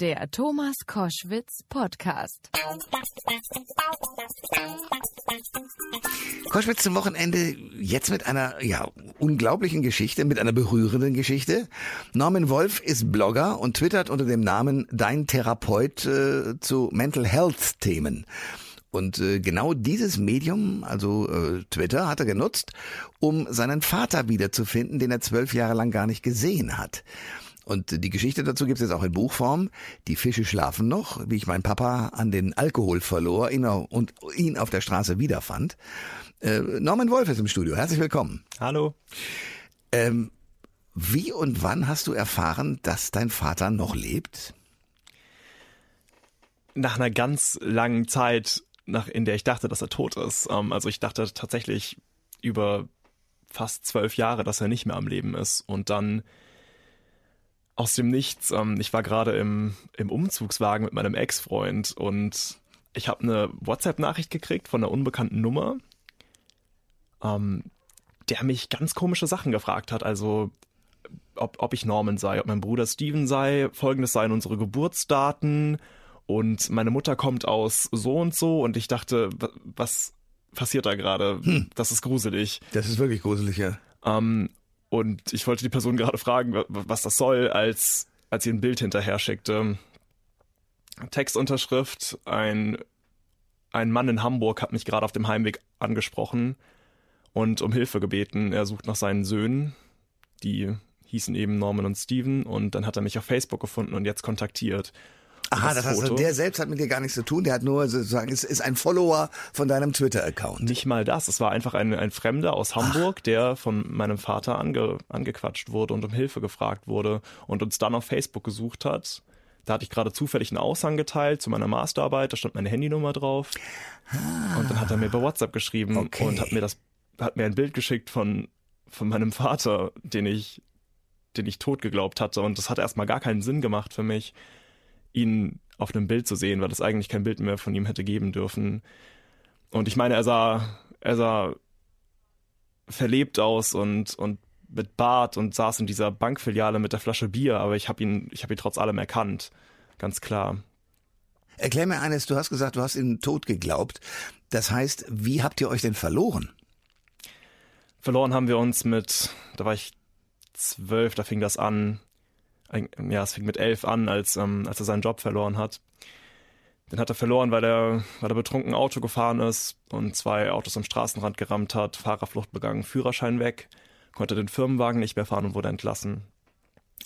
Der Thomas Koschwitz Podcast. Koschwitz zum Wochenende jetzt mit einer ja unglaublichen Geschichte, mit einer berührenden Geschichte. Norman Wolf ist Blogger und twittert unter dem Namen Dein Therapeut äh, zu Mental Health Themen. Und äh, genau dieses Medium, also äh, Twitter, hat er genutzt, um seinen Vater wiederzufinden, den er zwölf Jahre lang gar nicht gesehen hat. Und die Geschichte dazu gibt es jetzt auch in Buchform. Die Fische schlafen noch, wie ich meinen Papa an den Alkohol verlor ihn und ihn auf der Straße wiederfand. Äh, Norman Wolf ist im Studio. Herzlich willkommen. Hallo. Ähm, wie und wann hast du erfahren, dass dein Vater noch lebt? Nach einer ganz langen Zeit, nach, in der ich dachte, dass er tot ist. Ähm, also ich dachte tatsächlich über fast zwölf Jahre, dass er nicht mehr am Leben ist. Und dann aus dem Nichts. Ähm, ich war gerade im, im Umzugswagen mit meinem Ex-Freund und ich habe eine WhatsApp-Nachricht gekriegt von einer unbekannten Nummer, ähm, der mich ganz komische Sachen gefragt hat. Also ob, ob ich Norman sei, ob mein Bruder Steven sei, folgendes seien unsere Geburtsdaten und meine Mutter kommt aus so und so und ich dachte, was passiert da gerade? Hm. Das ist gruselig. Das ist wirklich gruselig, ja. Ähm, und ich wollte die Person gerade fragen, was das soll, als, als sie ein Bild hinterher schickte. Textunterschrift, ein, ein Mann in Hamburg hat mich gerade auf dem Heimweg angesprochen und um Hilfe gebeten. Er sucht nach seinen Söhnen, die hießen eben Norman und Steven und dann hat er mich auf Facebook gefunden und jetzt kontaktiert. Aha, das, das heißt, der selbst hat mit dir gar nichts zu tun, der hat nur sozusagen, ist, ist ein Follower von deinem Twitter-Account. Nicht mal das, es war einfach ein, ein Fremder aus Hamburg, Ach. der von meinem Vater ange, angequatscht wurde und um Hilfe gefragt wurde und uns dann auf Facebook gesucht hat. Da hatte ich gerade zufällig einen Aushang geteilt zu meiner Masterarbeit, da stand meine Handynummer drauf. Ah. Und dann hat er mir bei WhatsApp geschrieben okay. und hat mir das, hat mir ein Bild geschickt von, von meinem Vater, den ich, den ich tot geglaubt hatte. Und das hat erstmal gar keinen Sinn gemacht für mich ihn auf einem Bild zu sehen, weil es eigentlich kein Bild mehr von ihm hätte geben dürfen. Und ich meine, er sah, er sah verlebt aus und, und mit Bart und saß in dieser Bankfiliale mit der Flasche Bier, aber ich habe ihn, ich habe ihn trotz allem erkannt. Ganz klar. Erklär mir eines, du hast gesagt, du hast ihn tot geglaubt. Das heißt, wie habt ihr euch denn verloren? Verloren haben wir uns mit, da war ich zwölf, da fing das an, ja, es fing mit elf an, als, ähm, als er seinen Job verloren hat. Den hat er verloren, weil er, weil er betrunken Auto gefahren ist und zwei Autos am Straßenrand gerammt hat, Fahrerflucht begangen, Führerschein weg, konnte den Firmenwagen nicht mehr fahren und wurde entlassen.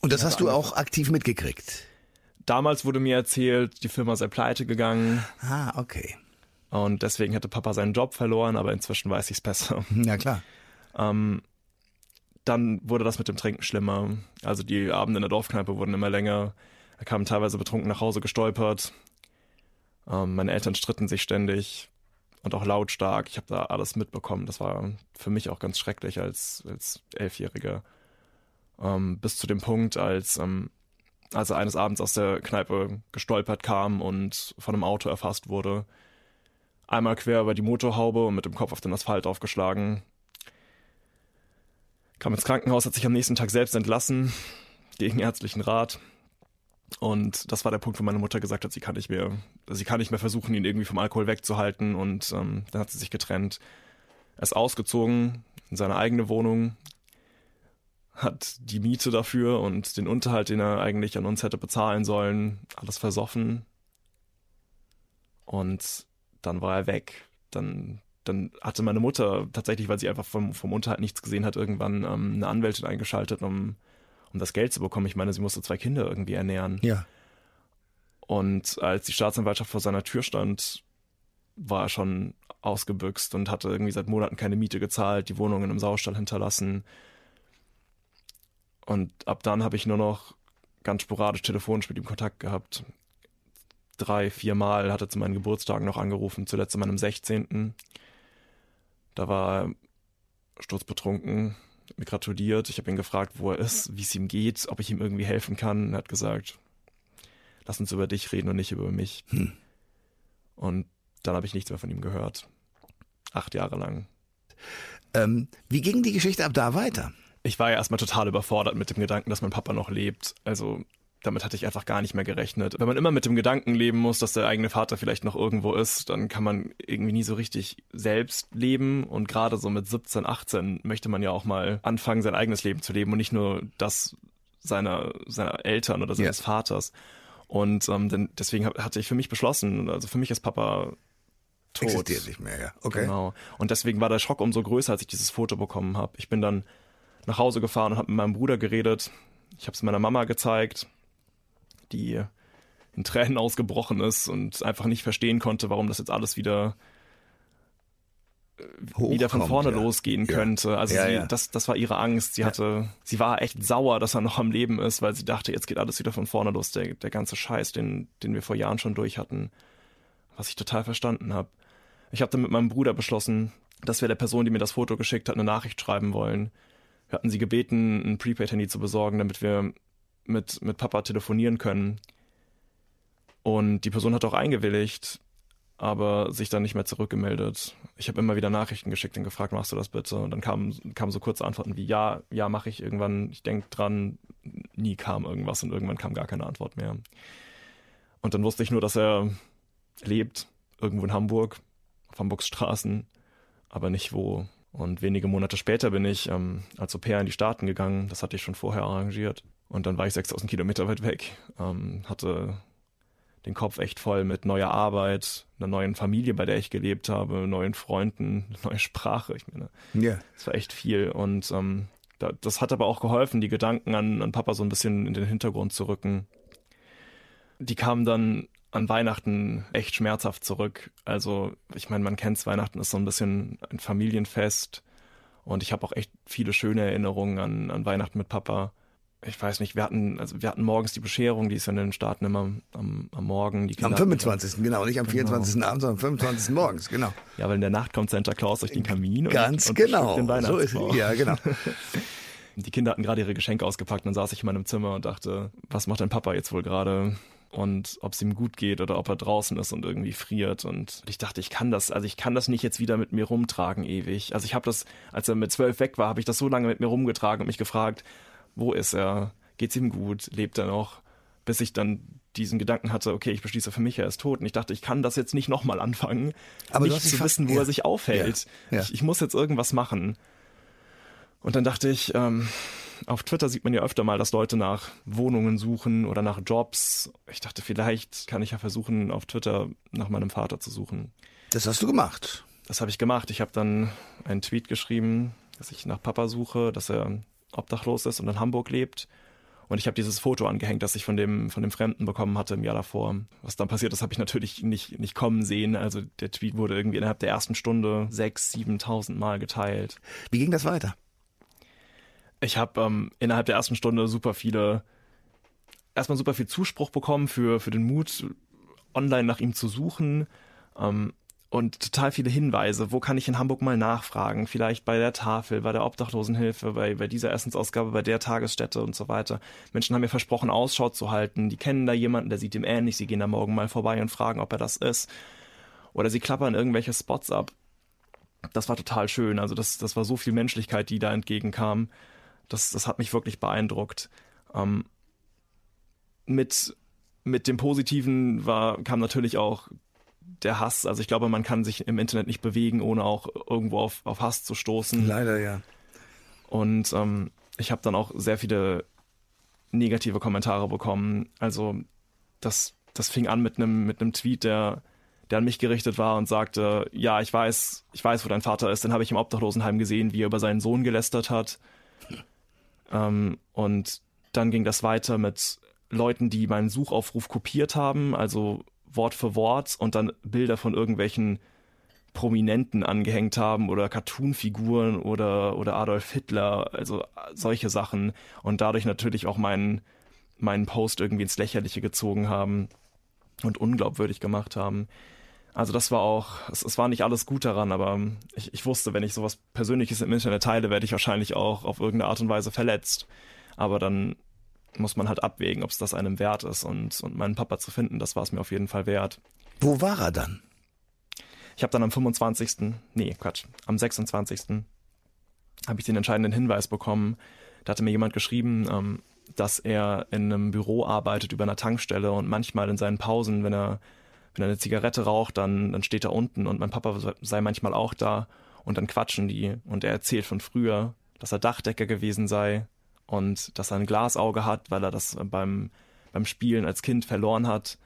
Und das hast du auch aktiv mitgekriegt? Damals wurde mir erzählt, die Firma sei pleite gegangen. Ah, okay. Und deswegen hätte Papa seinen Job verloren, aber inzwischen weiß ich es besser. Ja, klar. Ähm, dann wurde das mit dem Trinken schlimmer. Also die Abende in der Dorfkneipe wurden immer länger. Er kam teilweise betrunken nach Hause gestolpert. Ähm, meine Eltern stritten sich ständig und auch lautstark. Ich habe da alles mitbekommen. Das war für mich auch ganz schrecklich als, als Elfjähriger. Ähm, bis zu dem Punkt, als, ähm, als er eines Abends aus der Kneipe gestolpert kam und von einem Auto erfasst wurde. Einmal quer über die Motorhaube und mit dem Kopf auf den Asphalt aufgeschlagen kam ins Krankenhaus, hat sich am nächsten Tag selbst entlassen, gegen ärztlichen Rat. Und das war der Punkt, wo meine Mutter gesagt hat, sie kann nicht mehr, sie kann nicht mehr versuchen, ihn irgendwie vom Alkohol wegzuhalten. Und ähm, dann hat sie sich getrennt. Er ist ausgezogen in seine eigene Wohnung, hat die Miete dafür und den Unterhalt, den er eigentlich an uns hätte bezahlen sollen, alles versoffen. Und dann war er weg. Dann dann hatte meine Mutter tatsächlich, weil sie einfach vom, vom Unterhalt nichts gesehen hat, irgendwann ähm, eine Anwältin eingeschaltet, um, um das Geld zu bekommen. Ich meine, sie musste zwei Kinder irgendwie ernähren. Ja. Und als die Staatsanwaltschaft vor seiner Tür stand, war er schon ausgebüxt und hatte irgendwie seit Monaten keine Miete gezahlt, die Wohnung in einem Saustall hinterlassen. Und ab dann habe ich nur noch ganz sporadisch telefonisch mit ihm Kontakt gehabt. Drei, vier Mal hat er zu meinen Geburtstagen noch angerufen, zuletzt an meinem 16. Da war er sturzbetrunken, mir gratuliert. Ich habe ihn gefragt, wo er ist, wie es ihm geht, ob ich ihm irgendwie helfen kann. Er hat gesagt, lass uns über dich reden und nicht über mich. Hm. Und dann habe ich nichts mehr von ihm gehört. Acht Jahre lang. Ähm, wie ging die Geschichte ab da weiter? Ich war ja erstmal total überfordert mit dem Gedanken, dass mein Papa noch lebt. Also damit hatte ich einfach gar nicht mehr gerechnet. Wenn man immer mit dem Gedanken leben muss, dass der eigene Vater vielleicht noch irgendwo ist, dann kann man irgendwie nie so richtig selbst leben. Und gerade so mit 17, 18 möchte man ja auch mal anfangen, sein eigenes Leben zu leben und nicht nur das seiner, seiner Eltern oder seines ja. Vaters. Und ähm, denn deswegen hatte ich für mich beschlossen, also für mich ist Papa tot. Existiert nicht mehr, ja. Okay. Genau. Und deswegen war der Schock umso größer, als ich dieses Foto bekommen habe. Ich bin dann nach Hause gefahren und habe mit meinem Bruder geredet. Ich habe es meiner Mama gezeigt, die in Tränen ausgebrochen ist und einfach nicht verstehen konnte, warum das jetzt alles wieder Hochkommt, wieder von vorne ja. losgehen könnte. Also ja, sie, ja. Das, das war ihre Angst. Sie hatte, sie war echt sauer, dass er noch am Leben ist, weil sie dachte, jetzt geht alles wieder von vorne los. Der, der ganze Scheiß, den, den wir vor Jahren schon durch hatten, was ich total verstanden habe. Ich habe dann mit meinem Bruder beschlossen, dass wir der Person, die mir das Foto geschickt hat, eine Nachricht schreiben wollen. Wir hatten sie gebeten, ein Prepaid-Handy zu besorgen, damit wir mit, mit Papa telefonieren können. Und die Person hat auch eingewilligt, aber sich dann nicht mehr zurückgemeldet. Ich habe immer wieder Nachrichten geschickt und gefragt, machst du das bitte? Und dann kamen kam so kurze Antworten wie ja, ja, mache ich irgendwann, ich denke dran, nie kam irgendwas und irgendwann kam gar keine Antwort mehr. Und dann wusste ich nur, dass er lebt, irgendwo in Hamburg, auf Hamburgs Straßen, aber nicht wo. Und wenige Monate später bin ich ähm, als Au pair in die Staaten gegangen. Das hatte ich schon vorher arrangiert. Und dann war ich 6000 Kilometer weit weg, ähm, hatte den Kopf echt voll mit neuer Arbeit, einer neuen Familie, bei der ich gelebt habe, neuen Freunden, neue Sprache. Ich meine, ja. es war echt viel. Und ähm, da, das hat aber auch geholfen, die Gedanken an, an Papa so ein bisschen in den Hintergrund zu rücken. Die kamen dann an Weihnachten echt schmerzhaft zurück. Also, ich meine, man kennt Weihnachten ist so ein bisschen ein Familienfest. Und ich habe auch echt viele schöne Erinnerungen an, an Weihnachten mit Papa. Ich weiß nicht, wir hatten, also wir hatten morgens die Bescherung, die ist in den Staaten immer am, am Morgen. Die am 25. Haben, genau, nicht am 24. Genau. Abend, sondern am 25. morgens, genau. Ja, weil in der Nacht kommt Santa Claus durch den Kamin. Ganz und, und genau. Den so ist es. Ja, genau. die Kinder hatten gerade ihre Geschenke ausgepackt dann saß ich in meinem Zimmer und dachte, was macht dein Papa jetzt wohl gerade? und ob es ihm gut geht oder ob er draußen ist und irgendwie friert. Und ich dachte, ich kann das, also ich kann das nicht jetzt wieder mit mir rumtragen ewig. Also ich habe das, als er mit zwölf weg war, habe ich das so lange mit mir rumgetragen und mich gefragt, wo ist er? Geht's ihm gut? Lebt er noch? Bis ich dann diesen Gedanken hatte, okay, ich beschließe für mich, er ist tot. Und ich dachte, ich kann das jetzt nicht nochmal anfangen, Aber nicht zu wissen, wo ja. er sich aufhält. Ja. Ja. Ich, ich muss jetzt irgendwas machen. Und dann dachte ich, ähm, auf Twitter sieht man ja öfter mal, dass Leute nach Wohnungen suchen oder nach Jobs. Ich dachte, vielleicht kann ich ja versuchen, auf Twitter nach meinem Vater zu suchen. Das hast du gemacht. Das habe ich gemacht. Ich habe dann einen Tweet geschrieben, dass ich nach Papa suche, dass er obdachlos ist und in Hamburg lebt. Und ich habe dieses Foto angehängt, das ich von dem, von dem Fremden bekommen hatte im Jahr davor. Was dann passiert ist, habe ich natürlich nicht, nicht kommen sehen. Also der Tweet wurde irgendwie innerhalb der ersten Stunde sechs, siebentausend Mal geteilt. Wie ging das weiter? ich habe ähm, innerhalb der ersten Stunde super viele, erstmal super viel Zuspruch bekommen für, für den Mut, online nach ihm zu suchen. Ähm, und total viele Hinweise. Wo kann ich in Hamburg mal nachfragen? Vielleicht bei der Tafel, bei der Obdachlosenhilfe, bei, bei dieser Essensausgabe, bei der Tagesstätte und so weiter. Menschen haben mir versprochen, Ausschau zu halten. Die kennen da jemanden, der sieht ihm ähnlich. Sie gehen da morgen mal vorbei und fragen, ob er das ist. Oder sie klappern irgendwelche Spots ab. Das war total schön. Also das, das war so viel Menschlichkeit, die da entgegenkam. Das, das hat mich wirklich beeindruckt. Ähm, mit, mit dem Positiven war, kam natürlich auch der Hass. Also ich glaube, man kann sich im Internet nicht bewegen, ohne auch irgendwo auf, auf Hass zu stoßen. Leider, ja. Und ähm, ich habe dann auch sehr viele negative Kommentare bekommen. Also das, das fing an mit einem mit einem Tweet, der, der an mich gerichtet war und sagte, ja, ich weiß, ich weiß, wo dein Vater ist. Den habe ich im Obdachlosenheim gesehen, wie er über seinen Sohn gelästert hat. Ähm, und dann ging das weiter mit Leuten, die meinen Suchaufruf kopiert haben, also Wort für Wort und dann Bilder von irgendwelchen Prominenten angehängt haben oder Cartoonfiguren oder, oder Adolf Hitler, also solche Sachen und dadurch natürlich auch meinen, meinen Post irgendwie ins Lächerliche gezogen haben und unglaubwürdig gemacht haben. Also das war auch, es, es, war nicht alles gut daran, aber ich, ich wusste, wenn ich sowas Persönliches im Internet teile, werde ich wahrscheinlich auch auf irgendeine Art und Weise verletzt. Aber dann muss man halt abwägen, ob es das einem wert ist. Und, und meinen Papa zu finden, das war es mir auf jeden Fall wert. Wo war er dann? Ich habe dann am 25., nee, Quatsch, am 26. habe ich den entscheidenden Hinweis bekommen. Da hatte mir jemand geschrieben, ähm, dass er in einem Büro arbeitet über einer Tankstelle und manchmal in seinen Pausen, wenn er, wenn er eine Zigarette raucht, dann, dann steht er unten und mein Papa sei manchmal auch da und dann quatschen die und er erzählt von früher, dass er Dachdecker gewesen sei und dass er ein Glasauge hat, weil er das beim, beim Spielen als Kind verloren hat.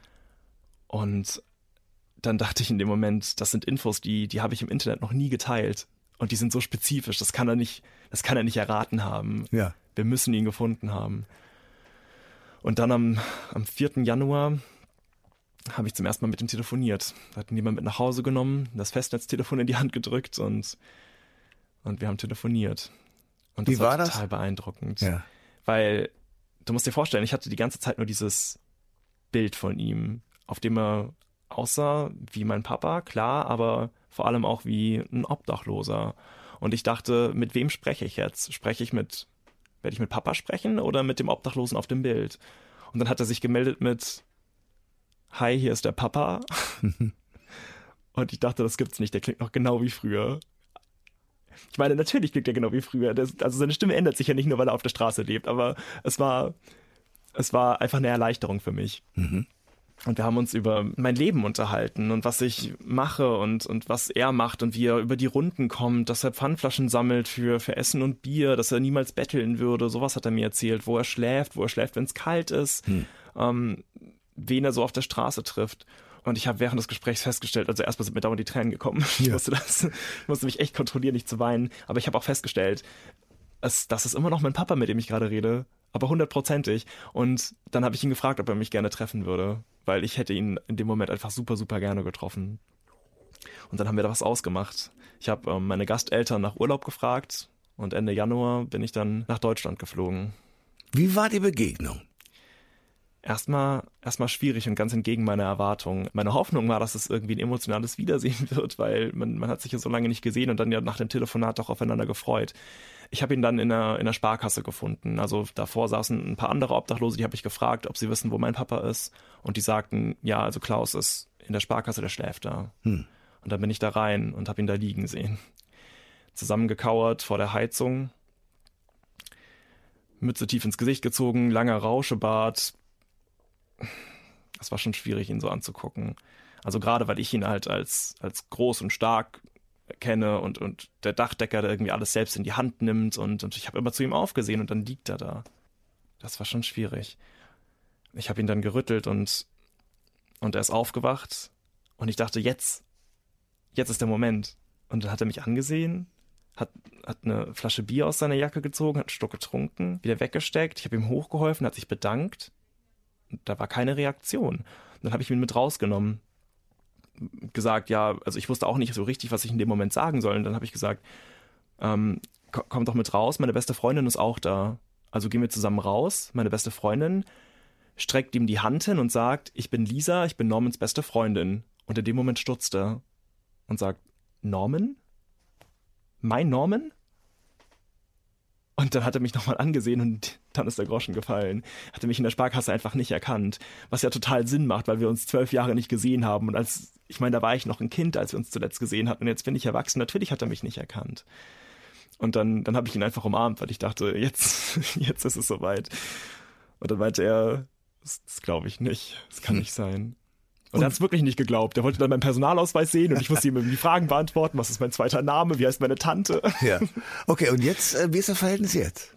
Und dann dachte ich in dem Moment, das sind Infos, die, die habe ich im Internet noch nie geteilt. Und die sind so spezifisch, das kann er nicht, das kann er nicht erraten haben. Ja. Wir müssen ihn gefunden haben. Und dann am, am 4. Januar habe ich zum ersten Mal mit ihm telefoniert. Da hat ihn jemand mit nach Hause genommen, das Festnetztelefon in die Hand gedrückt und, und wir haben telefoniert. Und das Wie war, war das? total beeindruckend. Ja. Weil du musst dir vorstellen, ich hatte die ganze Zeit nur dieses Bild von ihm, auf dem er aussah wie mein Papa, klar, aber vor allem auch wie ein Obdachloser. Und ich dachte, mit wem spreche ich jetzt? Spreche ich mit, werde ich mit Papa sprechen oder mit dem Obdachlosen auf dem Bild? Und dann hat er sich gemeldet mit, Hi, hier ist der Papa. Und ich dachte, das gibt's nicht, der klingt noch genau wie früher. Ich meine, natürlich klingt er genau wie früher. Das, also seine Stimme ändert sich ja nicht nur, weil er auf der Straße lebt, aber es war, es war einfach eine Erleichterung für mich. Und wir haben uns über mein Leben unterhalten und was ich mache und, und was er macht und wie er über die Runden kommt, dass er Pfandflaschen sammelt für, für Essen und Bier, dass er niemals betteln würde. Sowas hat er mir erzählt, wo er schläft, wo er schläft, wenn es kalt ist, ähm, wen er so auf der Straße trifft. Und ich habe während des Gesprächs festgestellt, also erstmal sind mir dauernd die Tränen gekommen. Ich, Ja. musste das, ich musste mich echt kontrollieren, nicht zu weinen. Aber ich habe auch festgestellt, es, das ist immer noch mein Papa, mit dem ich gerade rede. Aber hundertprozentig. Und dann habe ich ihn gefragt, ob er mich gerne treffen würde. Weil ich hätte ihn in dem Moment einfach super, super gerne getroffen. Und dann haben wir da was ausgemacht. Ich habe ähm, meine Gasteltern nach Urlaub gefragt. Und Ende Januar bin ich dann nach Deutschland geflogen. Wie war die Begegnung? Erstmal, erstmal schwierig und ganz entgegen meiner Erwartung. Meine Hoffnung war, dass es irgendwie ein emotionales Wiedersehen wird, weil man, man hat sich ja so lange nicht gesehen und dann ja nach dem Telefonat auch aufeinander gefreut. Ich habe ihn dann in der, in der Sparkasse gefunden. Also davor saßen ein paar andere Obdachlose, die habe ich gefragt, ob sie wissen, wo mein Papa ist. Und die sagten, ja, also Klaus ist in der Sparkasse, der schläft da. Und dann bin ich da rein und habe ihn da liegen sehen. Zusammengekauert vor der Heizung, Mütze tief ins Gesicht gezogen, langer Rauschebart, das war schon schwierig, ihn so anzugucken. Also gerade weil ich ihn halt als, als groß und stark kenne und, und der Dachdecker, der irgendwie alles selbst in die Hand nimmt und, und ich habe immer zu ihm aufgesehen und dann liegt er da. Das war schon schwierig. Ich habe ihn dann gerüttelt und, und er ist aufgewacht und ich dachte, jetzt, jetzt ist der Moment. Und dann hat er mich angesehen, hat, hat eine Flasche Bier aus seiner Jacke gezogen, hat einen Stück getrunken, wieder weggesteckt. Ich habe ihm hochgeholfen, hat sich bedankt da war keine Reaktion. Dann habe ich ihn mit rausgenommen. Gesagt, ja, also ich wusste auch nicht so richtig, was ich in dem Moment sagen soll. Und dann habe ich gesagt, ähm, ko- komm doch mit raus, meine beste Freundin ist auch da. Also gehen wir zusammen raus. Meine beste Freundin streckt ihm die Hand hin und sagt, ich bin Lisa, ich bin Normans beste Freundin. Und in dem Moment stutzt er und sagt, Norman? Mein Norman? Und dann hat er mich nochmal angesehen und dann ist der Groschen gefallen. Hat er mich in der Sparkasse einfach nicht erkannt. Was ja total Sinn macht, weil wir uns zwölf Jahre nicht gesehen haben. Und als, ich meine, da war ich noch ein Kind, als wir uns zuletzt gesehen hatten. Und jetzt bin ich erwachsen. Natürlich hat er mich nicht erkannt. Und dann, dann habe ich ihn einfach umarmt, weil ich dachte, jetzt, jetzt ist es soweit. Und dann meinte er, das, das glaube ich nicht. Das kann nicht sein. Und, er hat es wirklich nicht geglaubt. Er wollte dann meinen Personalausweis sehen und ich musste ihm die Fragen beantworten. Was ist mein zweiter Name? Wie heißt meine Tante? Ja. Okay, und jetzt, äh, wie ist das Verhältnis jetzt?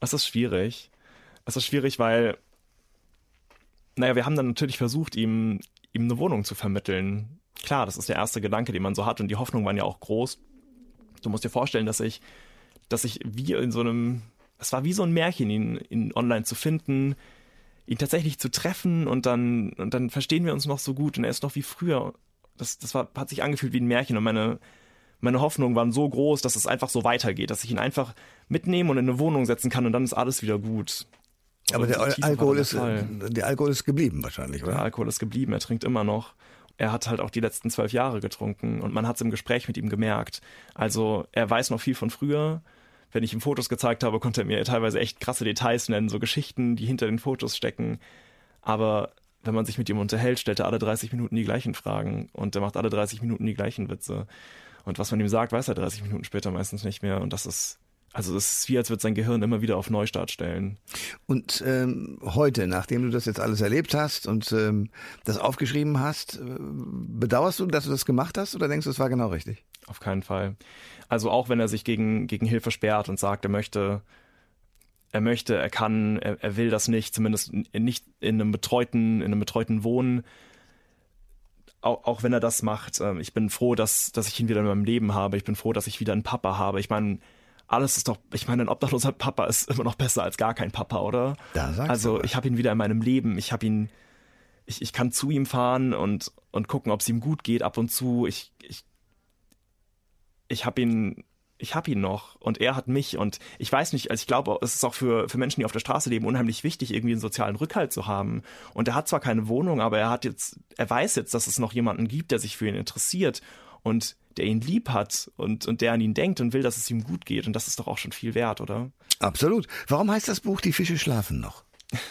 Es ist schwierig. Es ist schwierig, weil, naja, wir haben dann natürlich versucht, ihm, ihm eine Wohnung zu vermitteln. Klar, das ist der erste Gedanke, den man so hat und die Hoffnungen waren ja auch groß. Du musst dir vorstellen, dass ich, dass ich wie in so einem, es war wie so ein Märchen, ihn, ihn online zu finden, ihn tatsächlich zu treffen und dann, und dann verstehen wir uns noch so gut und er ist noch wie früher. Das, das war, hat sich angefühlt wie ein Märchen und meine, meine Hoffnungen waren so groß, dass es einfach so weitergeht, dass ich ihn einfach mitnehmen und in eine Wohnung setzen kann und dann ist alles wieder gut. Aber Und der Alkohol ist, der der Alkohol ist geblieben wahrscheinlich, Der oder? Alkohol ist geblieben, er trinkt immer noch. Er hat halt auch die letzten zwölf Jahre getrunken und man hat es im Gespräch mit ihm gemerkt. Also er weiß noch viel von früher. Wenn ich ihm Fotos gezeigt habe, konnte er mir teilweise echt krasse Details nennen, so Geschichten, die hinter den Fotos stecken. Aber wenn man sich mit ihm unterhält, stellt er alle 30 Minuten die gleichen Fragen und er macht alle 30 Minuten die gleichen Witze. Und was man ihm sagt, weiß er 30 Minuten später meistens nicht mehr. Und das ist Also es ist wie, als würde sein Gehirn immer wieder auf Neustart stellen. Und ähm, heute, nachdem du das jetzt alles erlebt hast und ähm, das aufgeschrieben hast, äh, bedauerst du, dass du das gemacht hast oder denkst du, es war genau richtig? Auf keinen Fall. Also auch wenn er sich gegen, gegen Hilfe sperrt und sagt, er möchte, er möchte, er kann, er, er will das nicht, zumindest nicht in einem betreuten, in einem betreuten Wohnen, auch, auch wenn er das macht, äh, ich bin froh, dass, dass ich ihn wieder in meinem Leben habe. Ich bin froh, dass ich wieder einen Papa habe. Ich meine, alles ist doch, ich meine, ein obdachloser Papa ist immer noch besser als gar kein Papa, oder? Da sagst also ich habe ihn wieder in meinem Leben. Ich habe ihn, ich, ich kann zu ihm fahren und, und gucken, ob es ihm gut geht ab und zu. Ich, ich, ich habe ihn ich habe ihn noch und er hat mich und ich weiß nicht, also ich glaube, es ist auch für, für Menschen, die auf der Straße leben, unheimlich wichtig, irgendwie einen sozialen Rückhalt zu haben. Und er hat zwar keine Wohnung, aber er hat jetzt, er weiß jetzt, dass es noch jemanden gibt, der sich für ihn interessiert und der ihn lieb hat und, und der an ihn denkt und will, dass es ihm gut geht. Und das ist doch auch schon viel wert, oder? Absolut. Warum heißt das Buch Die Fische schlafen noch?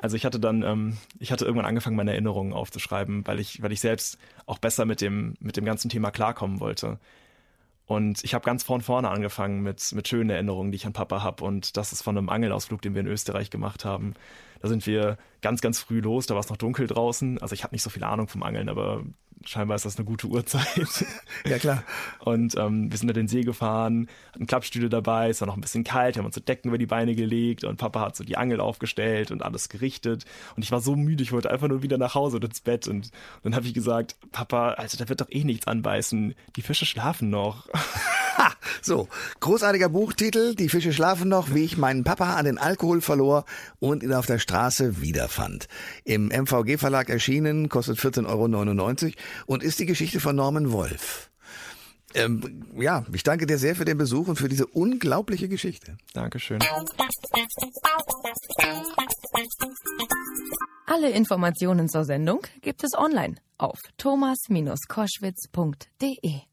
Also ich hatte dann, ähm, ich hatte irgendwann angefangen, meine Erinnerungen aufzuschreiben, weil ich, weil ich selbst auch besser mit dem, mit dem ganzen Thema klarkommen wollte. Und ich habe ganz von vorne angefangen mit, mit schönen Erinnerungen, die ich an Papa habe. Und das ist von einem Angelausflug, den wir in Österreich gemacht haben. Da sind wir ganz, ganz früh los, da war es noch dunkel draußen. Also ich habe nicht so viel Ahnung vom Angeln, aber scheinbar ist das eine gute Uhrzeit. Ja, klar. Und ähm, wir sind da den See gefahren, hatten Klappstühle dabei, es war noch ein bisschen kalt, wir haben uns so Decken über die Beine gelegt und Papa hat so die Angel aufgestellt und alles gerichtet. Und ich war so müde, ich wollte einfach nur wieder nach Hause und ins Bett. Und, und dann habe ich gesagt, Papa, also da wird doch eh nichts anbeißen. Die Fische schlafen noch. So, großartiger Buchtitel, Die Fische schlafen noch, wie ich meinen Papa an den Alkohol verlor und ihn auf der Straße wiederfand. Im MVG Verlag erschienen, kostet 14,99 Euro und ist die Geschichte von Norman Wolf. Ähm, ja, ich danke dir sehr für den Besuch und für diese unglaubliche Geschichte. Dankeschön. Alle Informationen zur Sendung gibt es online auf thomas-koschwitz.de.